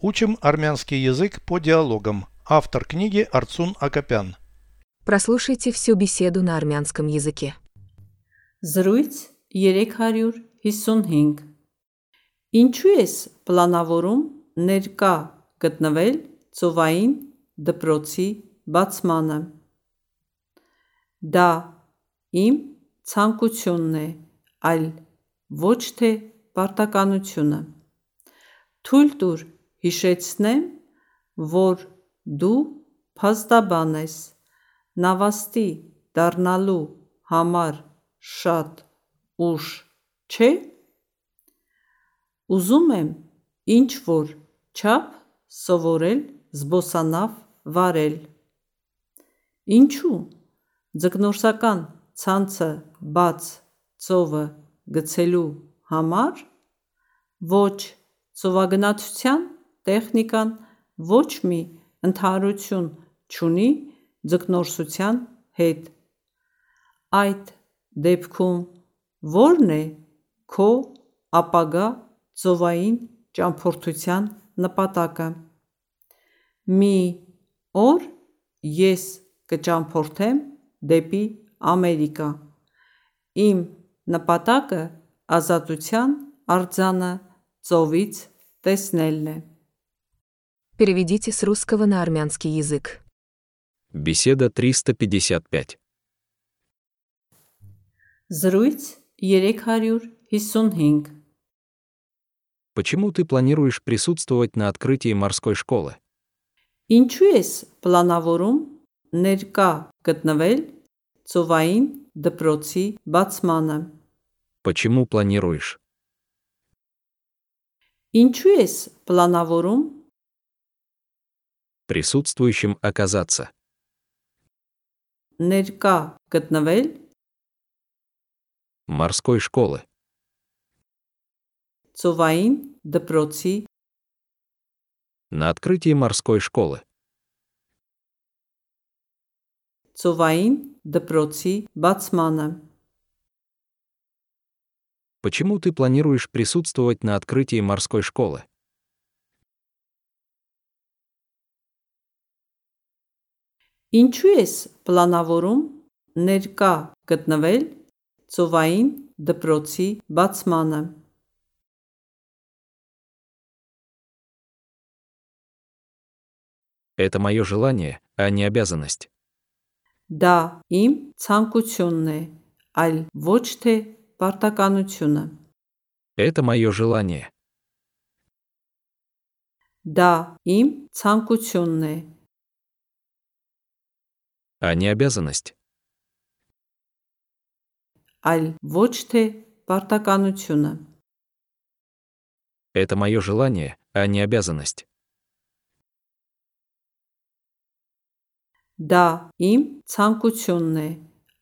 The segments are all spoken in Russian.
Учим армянский язык по диалогам. Автор книги Арцун Акопян. Прослушайте всю беседу на армянском языке. Զրույց 355 Ինչու ես պլանավորում ներկա գտնվել ծովային դպրոցի բացմանը։ Դա իմ ցանկությունն է, այլ ոչ թե պարտականությունը։ Թույլ տուր հիշեցնեմ, որ դու փաստաբան ես, նավաստի դառնալու համար շատ ուշ չէ։ Ուզում եմ ինչ որ չափ սովորել զբոսանավ վարել։ Ինչու ձկնորսական ցանցը բաց ծովը գցելու համար ոչ ծովագնացության տեխնիկան ոչ մի ընդհանրություն չունի ձկնորսության հետ։ Այդ դեպքում ո՞րն է քո ապագա ծովային ճամփորդության նպատակը։ Մի օր ես կճամփորդեմ դեպի Ամերիկա։ Իմ նպատակը ազատության արձանը ծովից տեսնելն է։ Переведите с русского на армянский язык. Беседа 355. Զրույց 355 Почему ты планируешь присутствовать на открытии морской школы? Ինչու ես պլանավորում ներկա գտնվել ծովային դպրոցի բացմանը։ Почему планируешь? Ինչու ես պլանավորում присутствующим оказаться. Нерка Катнавель. Морской школы. Цуваин Депроци. На открытии морской школы. Цуваин Депроци Бацмана. Почему ты планируешь присутствовать на открытии морской школы? Ինչու ես պլանավորում ներկա գտնվել ծովային դպրոցի բացմանը։ Это мое желание, а не обязанность. Դա իմ ցանկությունն է, այլ ոչ թե պարտականությունը։ Это мое желание. Դա իմ ցանկությունն է, а не обязанность. այլ ոչ թե պարտականությունը։ Это мое желание, а не обязанность. Դա իմ ցանկությունն է,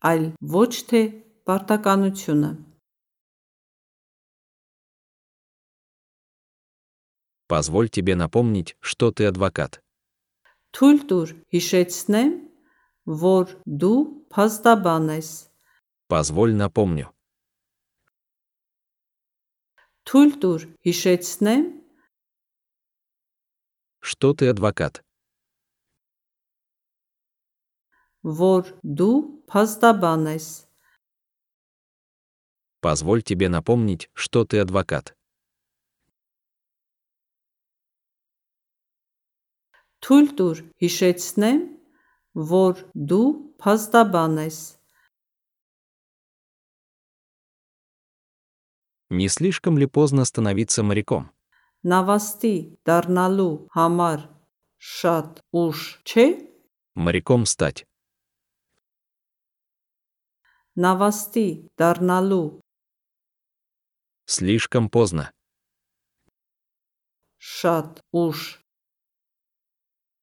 այլ ոչ թե պարտականությունը։ Позволь тебе напомнить, что ты адвокат. Թույլ տուր հիշեցնեմ, որ դու փաստաբան ես։ Позволь напомню. Թույլ տուր հիշեցնեմ, Что ты адвокат? որ դու փաստաբան ես։ Позволь тебе напомнить, что ты адвокат. Թույլ տուր հիշեցնեմ, որ դու փաստաբան ես։ Не слишком ли поздно становиться моряком? Նավաստի դառնալու համար շատ ուշ չէ։ Моряком стать. Նավաստի դառնալու Слишком поздно. շատ ուշ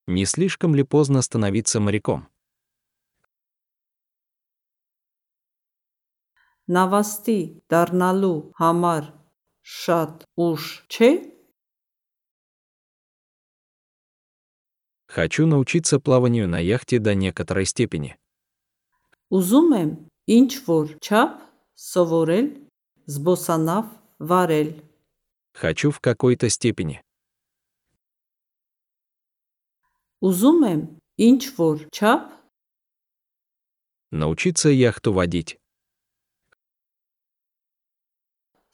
Не слишком ли поздно становиться моряком? նավաստի դառնալու համար շատ ուշ չէ։ Хочу научиться плаванию на яхте до некоторой степени. Ուզում եմ ինչ որ չափ սովորել զբոսանավ վարել։ Хочу в какой-то степени. Ուզում եմ ինչ որ չափ Научиться яхту водить.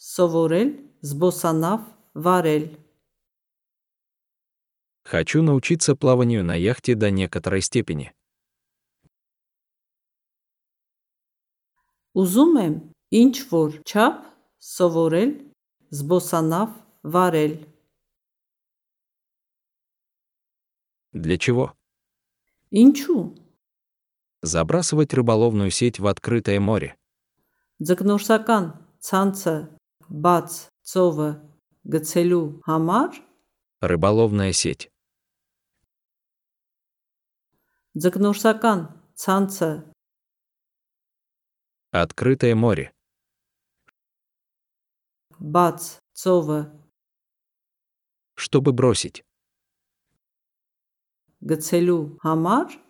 սովորել զբոսանավ վարել։ Хочу научиться плаванию на яхте до некоторой степени. Ուզում եմ ինչ որ չափ սովորել զբոսանավ վարել։ Для чего? Инчу. Забрасывать рыболовную сеть в открытое море. Закнурсакан, цанца, бац, цова, гацелю, хамар. Рыболовная сеть. Закнурсакан, цанца. Открытое море. Бац, цова. Чтобы бросить գցելու համար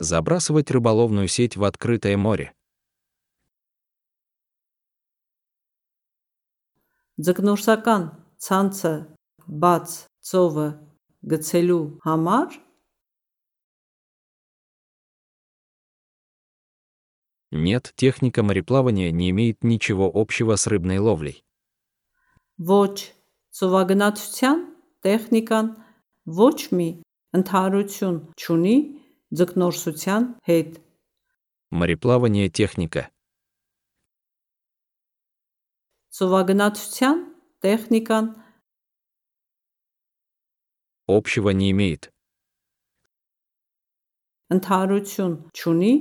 Забрасывать рыболовную сеть в открытое море. ձգնորսական ցանցը բաց ծովը գցելու համար Нет, техника мореплавания не имеет ничего общего с рыбной ловлей. ոչ ծովագնացության տեխնիկան ոչ մի ընդհանրություն չունի ձգնորսության հետ Мореплавание – техника. ծովագնացության տեխնիկան Общего не имеет. ընդհանրություն չունի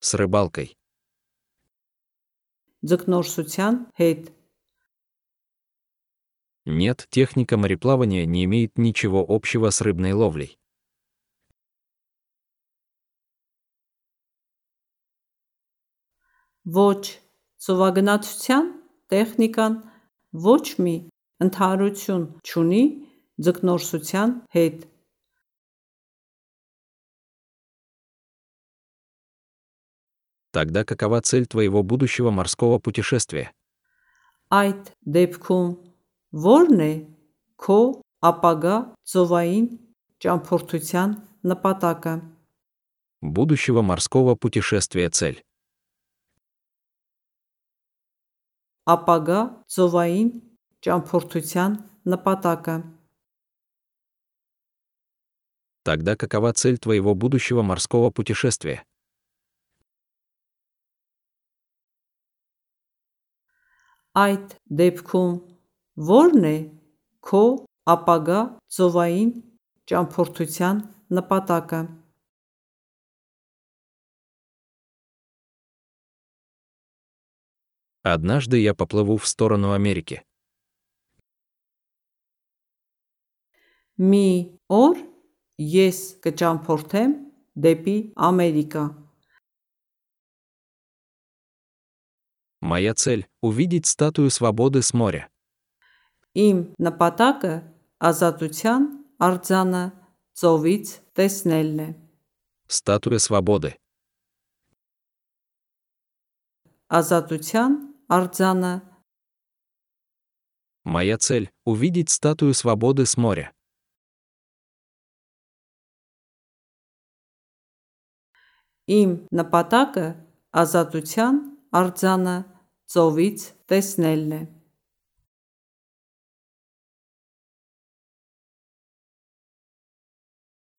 С рыбалкой. ձգնորսության հետ Нет, техника мореплавания не имеет ничего общего с рыбной ловлей. ոչ ծովագնացության տեխնիկան ոչ մի ընդհանրություն չունի ձգնորսության հետ Тогда какова цель твоего будущего морского путешествия? Այդ դեպքում ո՞րն է քո ապագա ծովային ճամփորդության նպատակը։ Будущего морского путешествия цель. Ապագա ծովային ճամփորդության նպատակը։ Тогда какова цель твоего будущего морского путешествия? Այդ դեպքում ո՞րն է քո ապագա ծովային ճամփորդության նպատակը։ Однажды я поплыву в сторону Америки. Մի օր ես կճամփորդեմ դեպի Ամերիկա։ Моя цель – увидеть статую свободы с моря. Իմ նպատակը ազատության արձանը ծովից տեսնելն է։ Статуя свободы. Ազատության արձանը Моя цель – увидеть статую свободы с моря. իմ նպատակը ազատության արձանը ծովից տեսնելն է։